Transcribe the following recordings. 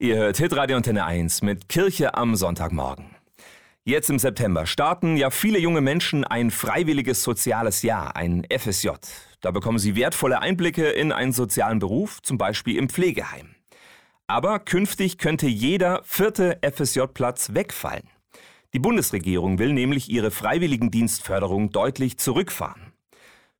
Ihr hört Hitradio Antenne 1 mit Kirche am Sonntagmorgen. Jetzt im September starten ja viele junge Menschen ein freiwilliges soziales Jahr, ein FSJ. Da bekommen sie wertvolle Einblicke in einen sozialen Beruf, zum Beispiel im Pflegeheim. Aber künftig könnte jeder vierte FSJ-Platz wegfallen. Die Bundesregierung will nämlich ihre Freiwilligendienstförderung deutlich zurückfahren.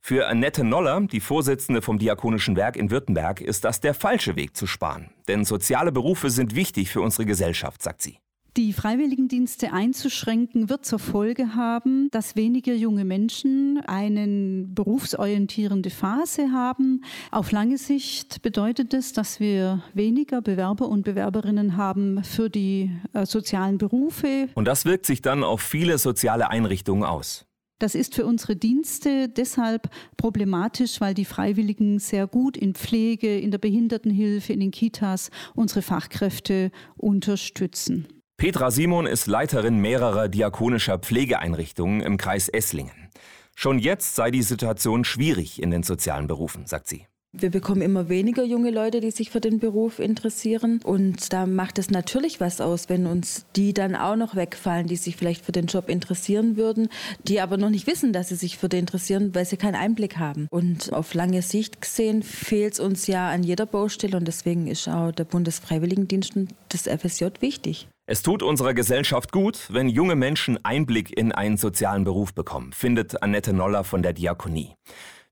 Für Annette Noller, die Vorsitzende vom Diakonischen Werk in Württemberg, ist das der falsche Weg zu sparen. Denn soziale Berufe sind wichtig für unsere Gesellschaft, sagt sie. Die Freiwilligendienste einzuschränken wird zur Folge haben, dass weniger junge Menschen eine berufsorientierende Phase haben. Auf lange Sicht bedeutet es, dass wir weniger Bewerber und Bewerberinnen haben für die äh, sozialen Berufe. Und das wirkt sich dann auf viele soziale Einrichtungen aus. Das ist für unsere Dienste deshalb problematisch, weil die Freiwilligen sehr gut in Pflege, in der Behindertenhilfe, in den Kitas unsere Fachkräfte unterstützen. Petra Simon ist Leiterin mehrerer diakonischer Pflegeeinrichtungen im Kreis Esslingen. Schon jetzt sei die Situation schwierig in den sozialen Berufen, sagt sie. Wir bekommen immer weniger junge Leute, die sich für den Beruf interessieren. Und da macht es natürlich was aus, wenn uns die dann auch noch wegfallen, die sich vielleicht für den Job interessieren würden, die aber noch nicht wissen, dass sie sich für den interessieren, weil sie keinen Einblick haben. Und auf lange Sicht gesehen fehlt es uns ja an jeder Baustelle und deswegen ist auch der Bundesfreiwilligendienst und das FSJ wichtig. Es tut unserer Gesellschaft gut, wenn junge Menschen Einblick in einen sozialen Beruf bekommen, findet Annette Noller von der Diakonie.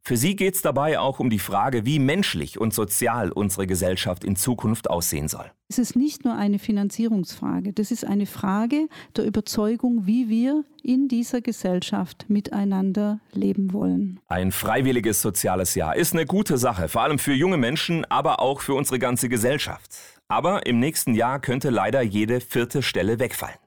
Für sie geht es dabei auch um die Frage, wie menschlich und sozial unsere Gesellschaft in Zukunft aussehen soll. Es ist nicht nur eine Finanzierungsfrage, das ist eine Frage der Überzeugung, wie wir in dieser Gesellschaft miteinander leben wollen. Ein freiwilliges soziales Jahr ist eine gute Sache, vor allem für junge Menschen, aber auch für unsere ganze Gesellschaft. Aber im nächsten Jahr könnte leider jede vierte Stelle wegfallen.